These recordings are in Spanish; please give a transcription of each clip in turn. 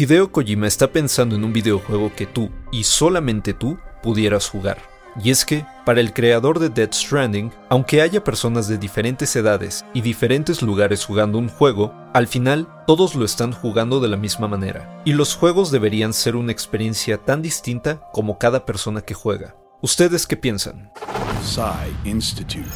Hideo Kojima está pensando en un videojuego que tú, y solamente tú, pudieras jugar. Y es que, para el creador de Dead Stranding, aunque haya personas de diferentes edades y diferentes lugares jugando un juego, al final todos lo están jugando de la misma manera. Y los juegos deberían ser una experiencia tan distinta como cada persona que juega. ¿Ustedes qué piensan? Institute.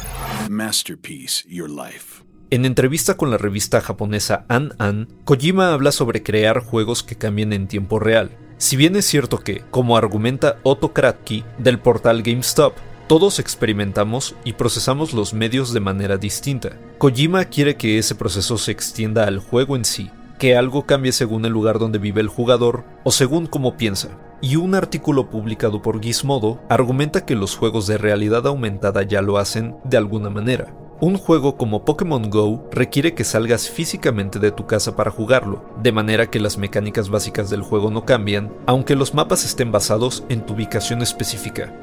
Masterpiece Your Life. En entrevista con la revista japonesa An An, Kojima habla sobre crear juegos que cambien en tiempo real, si bien es cierto que, como argumenta Otto Kratky del portal GameStop, todos experimentamos y procesamos los medios de manera distinta. Kojima quiere que ese proceso se extienda al juego en sí, que algo cambie según el lugar donde vive el jugador o según cómo piensa. Y un artículo publicado por Gizmodo argumenta que los juegos de realidad aumentada ya lo hacen de alguna manera. Un juego como Pokémon Go requiere que salgas físicamente de tu casa para jugarlo, de manera que las mecánicas básicas del juego no cambian, aunque los mapas estén basados en tu ubicación específica.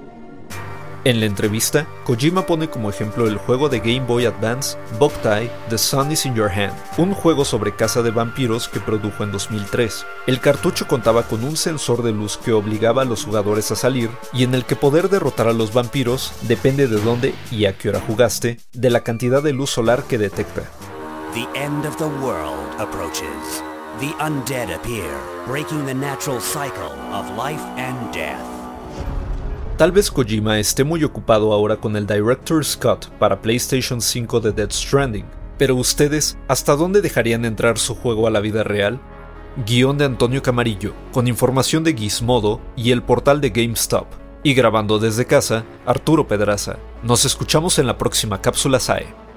En la entrevista, Kojima pone como ejemplo el juego de Game Boy Advance Boktai The Sun is in Your Hand, un juego sobre caza de vampiros que produjo en 2003. El cartucho contaba con un sensor de luz que obligaba a los jugadores a salir y en el que poder derrotar a los vampiros depende de dónde y a qué hora jugaste, de la cantidad de luz solar que detecta. The end of the world approaches. The undead appear, breaking the natural cycle of life and death. Tal vez Kojima esté muy ocupado ahora con el Director's Cut para PlayStation 5 de Dead Stranding, pero ustedes, ¿hasta dónde dejarían entrar su juego a la vida real? Guión de Antonio Camarillo, con información de Gizmodo y el portal de GameStop. Y grabando desde casa, Arturo Pedraza. Nos escuchamos en la próxima cápsula SAE.